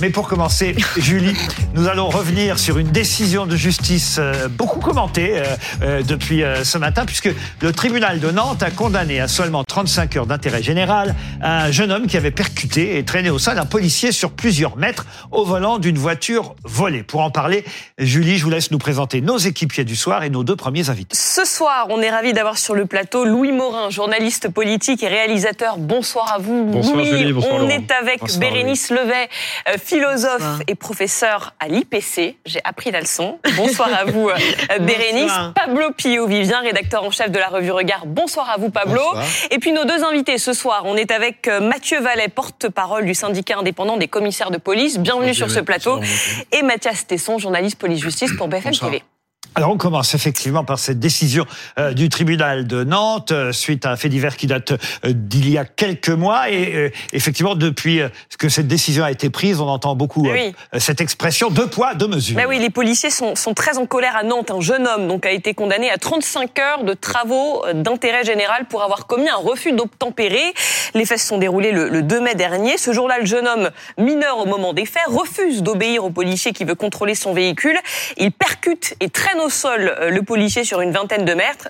Mais pour commencer, Julie, nous allons revenir sur une décision de justice euh, beaucoup commentée euh, euh, depuis ce matin, puisque le tribunal de Nantes a condamné à seulement 35 heures d'intérêt général un jeune homme qui avait percuté et traîné au sein d'un policier sur plusieurs mètres au volant d'une voiture volée. Pour en parler, Julie, je vous laisse nous présenter nos équipiers du soir et nos deux premiers invités. Ce soir, on est ravis d'avoir sur le plateau Louis Morin, journaliste politique et réalisateur. Bonsoir à vous. Bonsoir Louis, Julie, bonsoir on Laurent. est avec Bonsoir, Bérénice Levet, philosophe et professeur à l'IPC. J'ai appris la leçon. Bonsoir à vous, euh, Bérénice. Pablo Pio-Vivien, rédacteur en chef de la revue Regard. Bonsoir à vous, Pablo. Bonsoir. Et puis nos deux invités ce soir, on est avec euh, Mathieu Vallet, porte-parole du syndicat indépendant des commissaires de police. Bienvenue sur ce plateau. Et Mathias Tesson, journaliste police-justice pour BFM TV. Alors on commence effectivement par cette décision euh, du tribunal de Nantes euh, suite à un fait divers qui date euh, d'il y a quelques mois et effectivement depuis que cette décision a été prise, on entend beaucoup Oui. cette expression deux poids deux mesures. Bah oui, les policiers sont, sont très en colère à Nantes. Un jeune homme donc a été condamné à 35 heures de travaux d'intérêt général pour avoir commis un refus d'obtempérer. Les faits se sont déroulés le, le 2 mai dernier. Ce jour-là, le jeune homme, mineur au moment des faits, refuse d'obéir au policier qui veut contrôler son véhicule. Il percute et traîne au sol euh, le policier sur une vingtaine de mètres.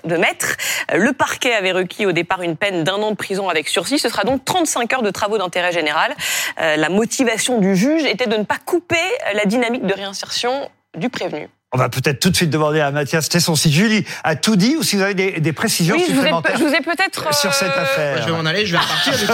Euh, Le parquet avait requis au départ une peine d'un an de prison avec sursis. Ce sera donc 35 heures de travaux d'intérêt général. Euh, La motivation du juge était de ne pas couper la dynamique de réinsertion du prévenu. On va peut-être tout de suite demander à Mathias Tesson si Julie a tout dit ou si vous avez des, des précisions Oui, je vous ai, supplémentaires je vous ai peut-être sur cette euh, affaire. Je vais m'en aller, je vais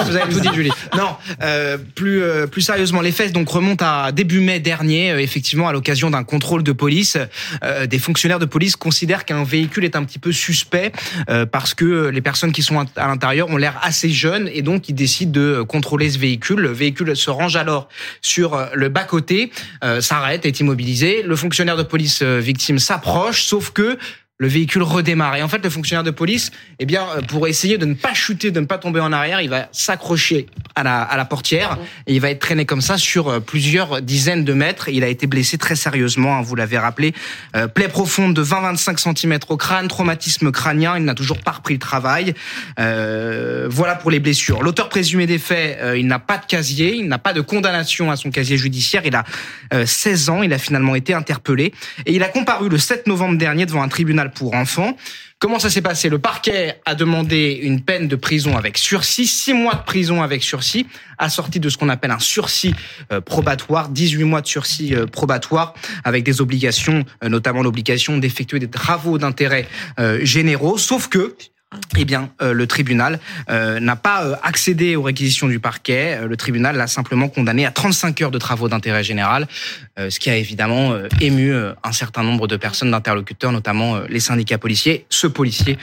vous avez tout dit, Julie. Non, euh, plus, euh, plus sérieusement, les faits donc remontent à début mai dernier, euh, effectivement, à l'occasion d'un contrôle de police. Euh, des fonctionnaires de police considèrent qu'un véhicule est un petit peu suspect euh, parce que les personnes qui sont à l'intérieur ont l'air assez jeunes et donc ils décident de contrôler ce véhicule. Le véhicule se range alors sur euh, le bas-côté, euh, s'arrête, est immobilisé. Le fonctionnaire de police euh, victime s'approche, sauf que le véhicule redémarre. Et en fait, le fonctionnaire de police, eh bien, euh, pour essayer de ne pas chuter, de ne pas tomber en arrière, il va s'accrocher à la, à la portière et il va être traîné comme ça sur euh, plusieurs dizaines de mètres. Il a été blessé très sérieusement, hein, vous l'avez rappelé. Euh, plaie profonde de 20-25 cm au crâne, traumatisme crânien, il n'a toujours pas repris le travail. Euh, voilà pour les blessures. L'auteur présumé des faits, euh, il n'a pas de casier, il n'a pas de condamnation à son casier judiciaire. Il a euh, 16 ans, il a finalement été interpellé et il a comparu le 7 novembre dernier devant un tribunal pour enfants. Comment ça s'est passé? Le parquet a demandé une peine de prison avec sursis, six mois de prison avec sursis, assorti de ce qu'on appelle un sursis euh, probatoire, 18 mois de sursis euh, probatoire, avec des obligations, euh, notamment l'obligation d'effectuer des travaux d'intérêt généraux. Sauf que eh bien, euh, le tribunal euh, n'a pas euh, accédé aux réquisitions du parquet. Le tribunal l'a simplement condamné à 35 heures de travaux d'intérêt général, ce qui a évidemment ému un certain nombre de personnes, d'interlocuteurs, notamment les syndicats policiers. Ce policier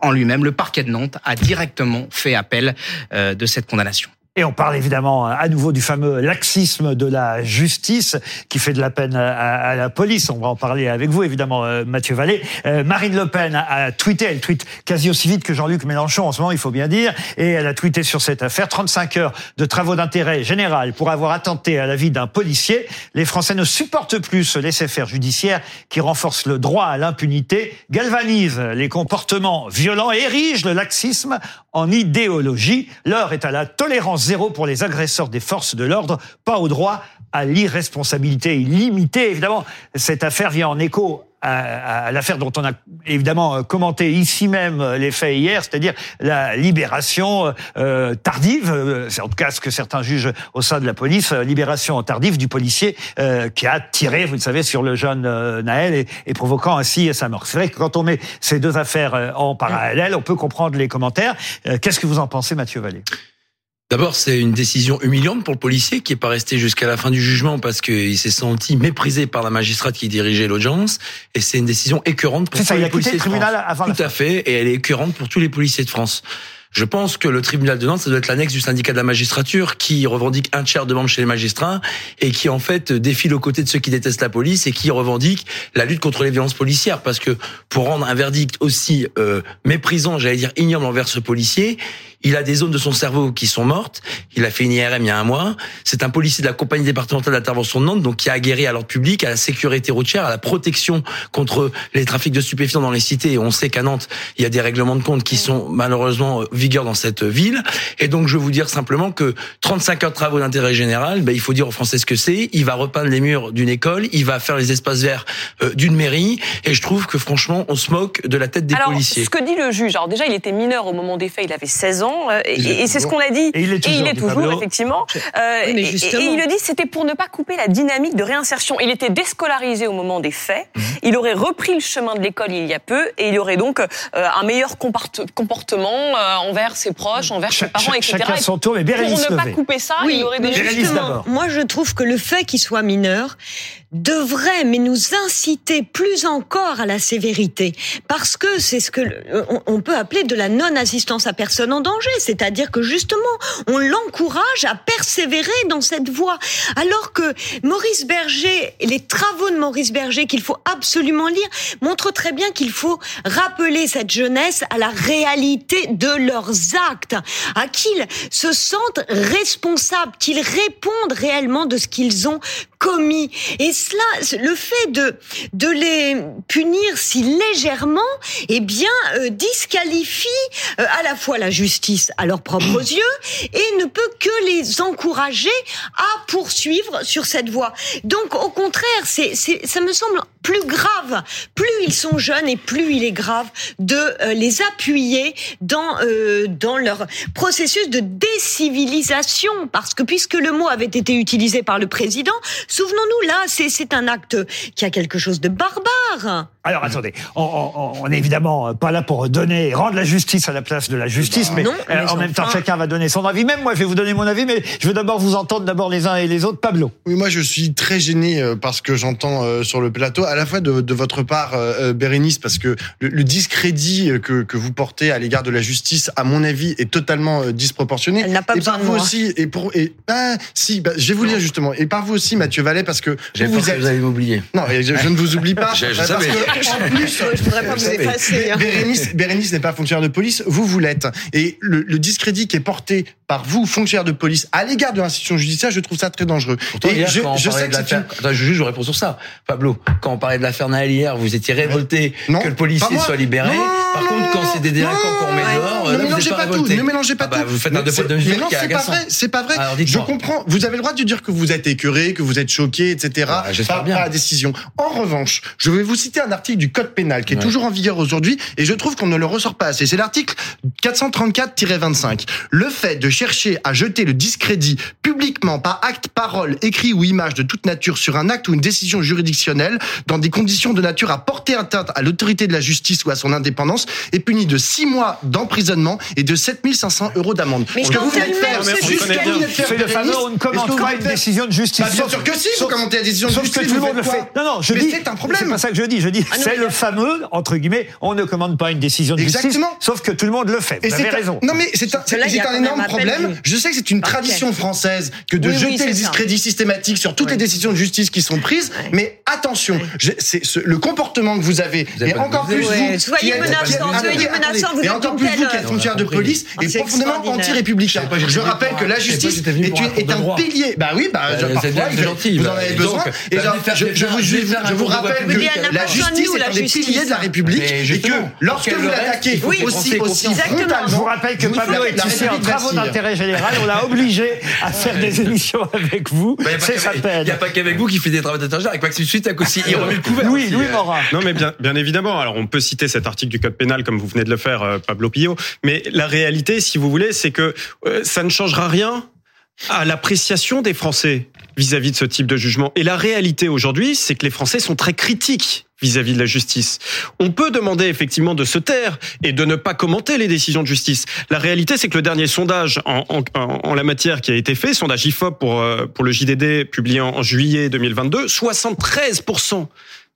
en lui-même, le parquet de Nantes, a directement fait appel de cette condamnation. Et on parle évidemment à nouveau du fameux laxisme de la justice qui fait de la peine à, la police. On va en parler avec vous, évidemment, euh, Mathieu Vallée. Euh, Marine Le Pen a, a tweeté, elle tweet quasi aussi vite que Jean-Luc Mélenchon en ce moment, il faut bien dire, et elle a tweeté sur cette affaire 35 heures de travaux d'intérêt général pour avoir attenté à la vie d'un policier. Les Français ne supportent plus ce laisser-faire judiciaire qui renforce le droit à l'impunité, galvanise les comportements violents et érige le laxisme en idéologie. L'heure est à la tolérance zéro pour les agresseurs des forces de l'ordre, pas au droit à l'irresponsabilité illimitée. Évidemment, cette affaire vient en écho à, l'affaire dont on a évidemment commenté ici même les faits hier, c'est-à-dire la libération euh, tardive, euh, c'est en tout cas ce que certains jugent au sein de la police, euh, libération tardive du policier qui a tiré, vous le savez, sur le jeune Naël et, et provoquant ainsi sa mort. C'est vrai que quand on met ces deux affaires en parallèle, on peut comprendre les commentaires. Qu'est-ce que vous en pensez, Mathieu Vallée? D'abord, c'est une décision humiliante pour le policier qui est pas resté jusqu'à la fin du jugement parce qu'il s'est senti méprisé par la magistrate qui dirigeait l'audience. Et c'est une décision écœurante pour C'est ça, tous il les a policiers le de tribunal France. avant Tout à fait, et elle est écœurante pour tous les policiers de France. Je pense que le tribunal de Nantes, ça doit être l'annexe du syndicat de la magistrature qui revendique un tiers de membres chez les magistrats et qui en fait défile aux côtés de ceux qui détestent la police et qui revendique la lutte contre les violences policières. Parce que pour rendre un verdict aussi euh, méprisant, j'allais dire ignoble envers ce policier, Il a des zones de son cerveau qui sont mortes. Il a fait une IRM il y a un mois. C'est un policier de la compagnie départementale d'intervention de Nantes, donc qui a aguerri à l'ordre public, à la sécurité routière, à la protection contre les trafics de stupéfiants dans les cités. Et on sait qu'à Nantes, il y a des règlements de compte qui sont malheureusement vigueur dans cette ville. Et donc, je veux vous dire simplement que 35 heures de travaux d'intérêt général, ben, il faut dire aux Français ce que c'est. Il va repeindre les murs d'une école, il va faire les espaces verts euh, d'une mairie. Et je trouve que franchement, on se moque de la tête des Alors, policiers. ce que dit le juge, alors déjà, il était mineur au moment des faits, il avait 16 ans, euh, et, Il est et c'est ce toujours. qu'on a dit. Et il est toujours, dit toujours, Pablo. effectivement. Euh, Oui, et- il le dit, c'était pour ne pas couper la dynamique de réinsertion. Il était déscolarisé au moment des faits. Mhm. Il aurait repris le chemin de l'école il y a peu, et il aurait donc euh, un meilleur comportement euh, envers ses proches, envers ses parents, cha- etc. chacun Et son tour, mais Bérénice pour ne pas couper ça, Oui, il aurait des justement, moi je trouve que le fait qu'il soit mineur devrait, mais nous inciter plus encore à la sévérité, parce que c'est ce que on peut appeler de la non-assistance à personne en danger, c'est-à-dire que justement on l'encourage à persévérer dans cette voie, alors que Maurice Berger, les travaux de Maurice Berger qu'il faut absolument lire, montrent très bien qu'il faut rappeler cette jeunesse à la réalité de leurs actes, à qu'ils se sentent responsables, qu'ils répondent réellement de ce qu'ils ont commis. Et cela, le fait de de les punir si légèrement, eh bien, euh, disqualifie euh, à la fois la justice à leurs propres yeux et ne peut que les encourager à poursuivre sur cette voie. Donc, au contraire, c'est, c'est, ça me semble plus grave. Plus ils sont jeunes et plus il est grave de euh, les appuyer dans euh, dans leur processus de décivilisation, parce que puisque le mot avait été utilisé par le président, souvenons-nous là, c'est c'est un acte qui a quelque chose de barbare. Alors attendez, on, on, on est évidemment pas là pour donner, rendre la justice à la place de la justice, mais, non, euh, mais en même temps enfin- chacun va donner son avis. Même moi, je vais vous donner mon avis, mais je veux d'abord vous entendre d'abord les uns et les autres. Pablo. Oui, moi je suis très gêné parce que j'entends euh, sur le plateau, à la fois de, de votre part, euh, euh, Bérénice, parce que le, le discrédit que, que vous portez à l'égard de la justice, à mon avis, est totalement euh, disproportionné. Elle n'a pas et besoin par de vous moi. aussi, et pour et ah, si, bah, je vais vous le dire justement, et par vous aussi, Mathieu Vallet, parce que J'ai vous, que vous allez m'oublier. non, je, je ne vous oublie pas. Je- je parce savais. que, en plus, Je voudrais pas vous effacer. hein. Bérénice, Bérénice n'est pas fonctionnaire de police, vous, vous l'êtes. Et le, le discrédit qui est porté par vous, fonctionnaire de police, à l'égard de l'institution judiciaire, je trouve ça très dangereux. Pourtant, et hier, je, quand on je parlait sais de que c'est une... l'affaire, attends, je juge, je réponds sur ça. Pablo, quand on parlait de l'affaire Naël hier, vous étiez révolté que le policier soit libéré. Non, Par contre, quand c'est des délinquants qu'on met dehors, ne mélangez pas tout, ne mélangez pas Ah tout. Vous faites un deux de mesure mais non, c'est pas vrai, c'est pas vrai. Alors, je comprends. Vous avez le droit de dire que vous êtes écœuré, que vous êtes choqué, etc. Bah, j'espère bien. la décision. En revanche, je vais vous citer un article du Code pénal qui est toujours en vigueur aujourd'hui et je trouve qu'on ne le ressort pas assez. C'est l'article 434-25. Le fait de chercher à jeter le discrédit publiquement par acte, parole, écrit ou image de toute nature sur un acte ou une décision juridictionnelle dans des conditions de nature à porter atteinte à l'autorité de la justice ou à son indépendance est puni de 6 mois d'emprisonnement et de 7500 euros d'amende. Mais Ce que vous venez de faire, c'est ce juste de faire, C'est le fameux Bérénice. on ne commente pas une décision de justice. Bah, bien sûr que si, vous commentez la décision de Sauf justice, que tout le monde le fait. Non, non, je Mais dis. c'est un problème. C'est pas ça que je dis. Je dis, Ah c'est le fameux, entre guillemets, on ne commande pas une décision de justice. Exactement. Sauf que tout le monde le fait. Vous Et avez c'est un- raison. Non mais c'est un, énorme problème. Je sais que c'est une tradition française que de jeter le discrédit systématique sur toutes les décisions de justice qui sont prises. Mais attention, ce- le comportement que vous avez, avez et encore plus vous, soyez qui êtes- vous et encore plus vous qui êtes fonctionnaire de police est profondément anti-républicain. Je rappelle que la justice est, un pilier. Bah oui, bah c'est parfois bien, vous, vous en Bah, avez besoin. Et je vous, vous rappelle que la justice est un des piliers de la République et que lorsque vous l'attaquez aussi, aussi Je vous rappelle que vous- Pablo est ici en travaux d'intérêt général. On l'a obligé à faire des émissions avec vous. Bah, y a pas C'est qu'avec- sa Il n'y a pas qu'avec vous qui fait des travaux d'intérêt. Avec Maxime Suite, aussi, remet le couvert. Louis, aussi. Louis Morin. Non, mais bien, bien évidemment. Alors, on peut citer cet article du Code pénal, comme vous venez de le faire, euh, Pablo Pillot. Mais la réalité, si vous voulez, c'est que euh, ça ne changera rien à l'appréciation des Français vis-à-vis de ce type de jugement. Et la réalité aujourd'hui, c'est que les Français sont très critiques vis-à-vis de la justice. On peut demander effectivement de se taire et de ne pas commenter les décisions de justice. La réalité, c'est que le dernier sondage en, en, en- la matière qui a été fait, sondage IFOP pour, euh, pour le JDD publié en juillet 2022, 73%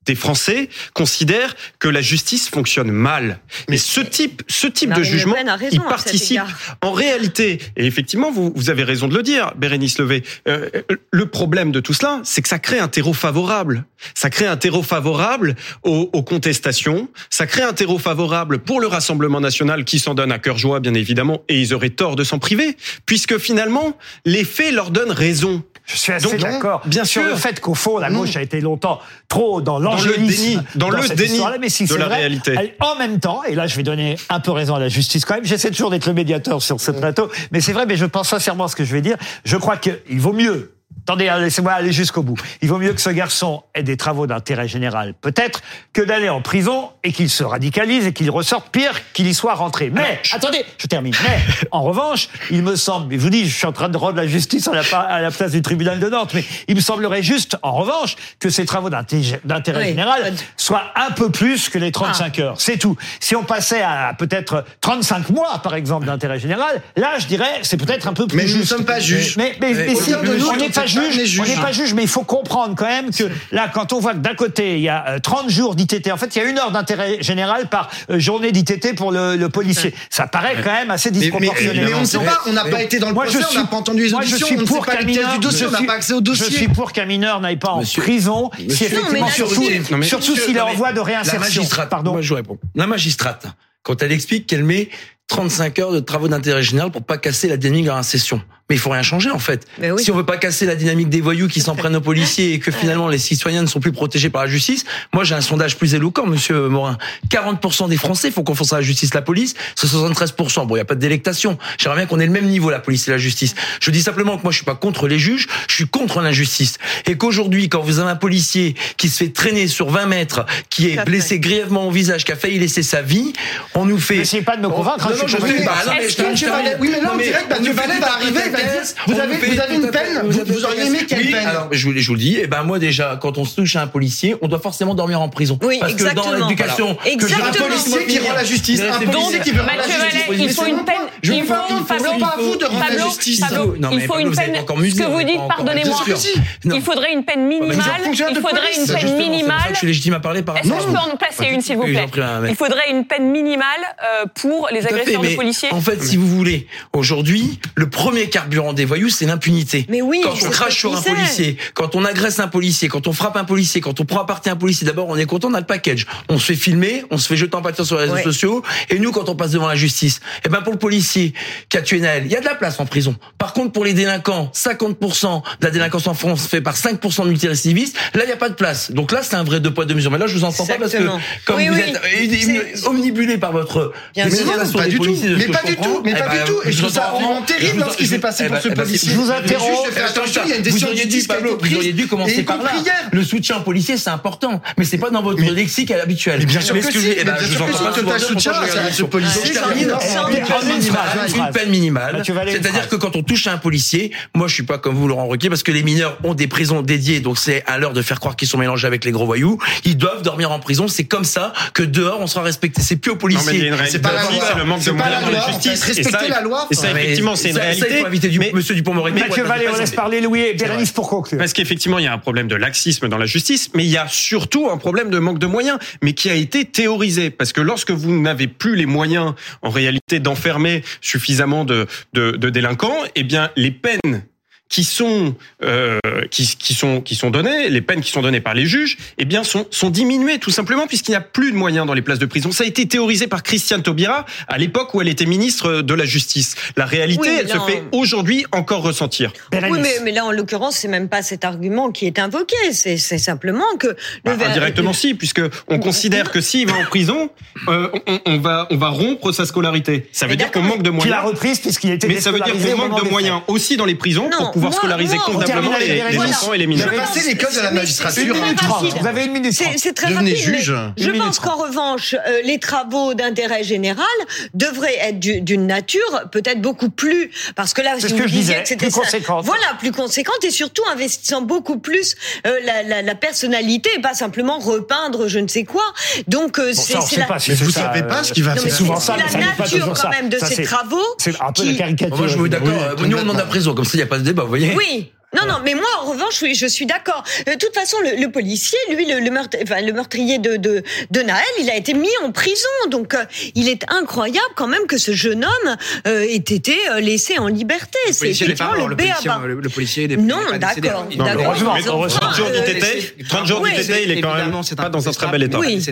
des Français considèrent que la justice fonctionne mal. Mais ce type, ce type de Marine jugement, il cet participe. En réalité, et effectivement, vous, vous avez raison de le dire, Bérénice Levé, euh, le problème de tout cela, c'est que ça crée un terreau favorable. Ça crée un terreau favorable aux, aux contestations, ça crée un terreau favorable pour le Rassemblement national qui s'en donne à cœur joie, bien évidemment, et ils auraient tort de s'en priver, puisque finalement, les faits leur donnent raison. Je suis assez d'accord. bien sûr. le fait qu'au fond, la Non. gauche a été longtemps trop dans l'angélisme. déni, dans le déni histoire-là, mais si de la vrai, réalité. en même temps, et là je vais donner un peu raison à la justice quand même, j'essaie toujours d'être le médiateur sur ce plateau, mais c'est vrai, mais je pense sincèrement à ce que je vais dire. Je crois qu'il vaut mieux. Attendez, hein, laissez-moi aller jusqu'au bout. Il vaut mieux que ce garçon ait des travaux d'intérêt général, peut-être, que d'aller en prison et qu'il se radicalise et qu'il ressorte pire qu'il y soit rentré. Mais, attendez, je termine. Mais, en revanche, il me semble, mais je vous dis, je suis en train de rendre la justice à la, pa- à la place du tribunal de Nantes, mais il me semblerait juste, en revanche, que ces travaux d'inté- d'intérêt Oui, général soient un peu plus que les 35 heures. C'est tout. Si on passait à peut-être 35 mois, par exemple, d'intérêt général, là, je dirais, c'est peut-être un peu plus Mais nous ne sommes pas juges. Mais, mais, mais, Mais si- on n'est pas pas juge, on n'est pas juge, mais il faut comprendre quand même que là, quand on voit que d'un côté, il y a euh, 30 jours d'ITT, en fait, il y a une heure d'intérêt général par euh, journée d'ITT pour le, le policier. Ça paraît quand même assez Mais, mais- disproportionné. mais on ne sait pas, on n'a pas été dans le Moi, je on n'a pas entendu les moi, je auditions, suis on ne sait pour pas mineur- du dossier, on je n'a pas accès au Je dossier. suis pour qu'un mineur n'aille pas en Monsieur- prison, si effectivement, Non, surtout, je- Non, surtout s'il est en voie de La réinsertion. magistrate, Pardon. moi je réponds. La magistrate, quand elle explique qu'elle met 35 heures de travaux d'intérêt général pour pas casser la dynamique de la réinsertion. Mais il faut rien changer en fait. Mais oui. Si on veut pas casser la dynamique des voyous qui s'en prennent aux policiers et que finalement les citoyens ne sont plus protégés par la justice, moi j'ai un sondage plus éloquent, Monsieur Morin. 40% des Français font confiance à la justice, la police, c'est 73%. Bon, il y a pas de délectation. J'aimerais bien qu'on ait le même niveau la police et la justice. Je dis simplement que moi je suis pas contre les juges, je suis contre l'injustice et qu'aujourd'hui quand vous avez un policier qui se fait traîner sur 20 mètres, qui est blessé fait. grièvement au visage, qui a failli laisser sa vie, on nous fait N'essayez pas de me convaincre, hein, Non, non, je. Vallet- oui, mais là, Non, on dirait que Mathieu Vallet va arriver, vous avez- vous une peine, vous auriez aimé quelle Oui, peine alors, je vous, je vous le dis, eh ben, moi, déjà, quand on se touche à un policier, on doit forcément dormir en prison. Oui, Parce que dans exactement. l'éducation, Voilà. que Exactement. Un policier qui rend la justice, un Donc, policier qui veut rendre la Mathieu justice. Il faut une peine. il faut, pas- à vous de rendre la justice. Il mais faut une vous êtes peine. encore musée, ce que vous dites, pardonnez-moi. Il faudrait une peine minimale. Il faudrait une peine minimale. je suis légitime à parler par Est-ce que je peux en placer une, s'il vous plaît. Il faudrait une peine minimale euh, pour les agresseurs de policiers. En fait, si vous voulez, aujourd'hui, le premier carburant des voyous, c'est l'impunité. Mais oui, Quand on crache sur un policier, quand on agresse un policier, quand on frappe un policier, quand on prend à partie un policier, d'abord, on est content, on a le package. On se fait filmer, on se fait jeter en pâture sur les réseaux Ouais. sociaux, et nous, quand on passe devant la justice, eh ben, pour le policier qui a tué Naël, il y a de la place en prison. Par contre, pour les délinquants, 50% de la délinquance en France fait par 5% de multirécidivistes, là, il n'y a pas de place. Donc là, c'est un vrai deux poids, deux mesures. Mais là, je vous entends pas parce que, Exactement. comme Oui, vous oui. êtes euh, omnibulé par votre Bien Mais non, pas des du tout. Mais que pas du tout. Mais Eh pas ben, du tout. Et je trouve ça entends- vraiment terrible dans ce qui s'est passé eh pour ben, ce eh ben, policier. Je vous faire attention, il y a une Vous auriez dû, Pablo, vous auriez dû commencer par là. Le soutien aux policiers, c'est important, mais c'est pas dans votre lexique habituel. Mais bien sûr Mais que si, je- eh ben, bien je sûr vous que entends pas soutien à ce policier, Une peine minimale. une C'est-à-dire que quand on touche à un policier, moi je suis pas comme vous Laurent Ruquier parce que les mineurs ont des prisons dédiées, donc c'est à l'heure de faire croire qu'ils sont mélangés avec les gros voyous. Ils doivent dormir en prison. C'est comme ça que dehors on sera respecté. C'est plus aux policiers. C'est pas la loi. c'est le manque de moyens la dans la justice. Respecter ça- la loi. Et ça, effectivement, c'est une réalité. Du Mais- Monsieur Dupont-Moretti. Mathieu Vallée, on laisse parler Louis et Bérénice pour conclure. Parce qu'effectivement, il y a un problème de laxisme dans la justice, mais il y a surtout un problème de manque de moyens, mais qui a été théorisé. Parce que lorsque vous n'avez plus les moyens, en réalité, d'enfermer suffisamment de, de, de délinquants, eh bien, les peines qui sont euh, qui, qui sont qui sont données, les peines qui sont données par les juges, eh bien sont sont diminuées tout simplement puisqu'il n'y a plus de moyens dans les places de prison. Ça a été théorisé par Christiane Taubira à l'époque où elle était ministre de la Justice. La réalité, Oui, elle se fait aujourd'hui encore ressentir. Oui, mais, mais là, en l'occurrence, c'est même pas cet argument qui est invoqué. C'est c'est simplement que le Bah, ver- indirectement si, puisque on considère que s'il va en prison, euh, on, on va on va rompre sa scolarité. Ça veut Mais dire qu'on manque de Qu'il a moyens. reprise puisqu'il était Mais ça veut dire qu'on manque de moyens aussi dans les prisons Non, pour pouvoir scolariser convenablement les, les enfants et les Vous mineurs. avez Passer l'école de la magistrature. c'est- c'est. Vous avez une minute C'est c'est très Devenez rapide. juge. Je pense qu'en revanche, euh, les travaux d'intérêt général devraient être du- d'une nature peut-être beaucoup plus, parce que là, C'est si ce vous que je disiez disais, que c'était plus conséquente. Voilà, plus conséquente et surtout investissant beaucoup plus euh, la, la, la personnalité et pas simplement repeindre je ne sais quoi. Donc euh, Bon, c'est c'est la, pas si Mais c'est vous ça, savez pas euh, ce qui va mais faire. souvent c'est ça, la nature quand même de ces c'est- travaux. C'est un peu la caricature. Moi, je suis d'accord. Euh, Nous, on en a prison. Comme ça, il n'y a pas de débat, vous voyez. Oui. Non, non, mais moi, en revanche, oui, je suis d'accord. Euh, De toute façon, le, le policier, lui, le, le, meurtre- enfin, le meurtrier de, de, de Naël, il a été mis en prison. Donc, euh, il est incroyable quand même que ce jeune homme euh, ait été euh, laissé en liberté. Le C'est policier n'est pas effectivement mort, le le policier, béaba. le, le policier n'est Non, d'accord, heureusement, Les enfants, heureusement. 30 jours euh, d'ITT, 30 jours d'ITT, il est quand même pas dans un très bel état. Oui.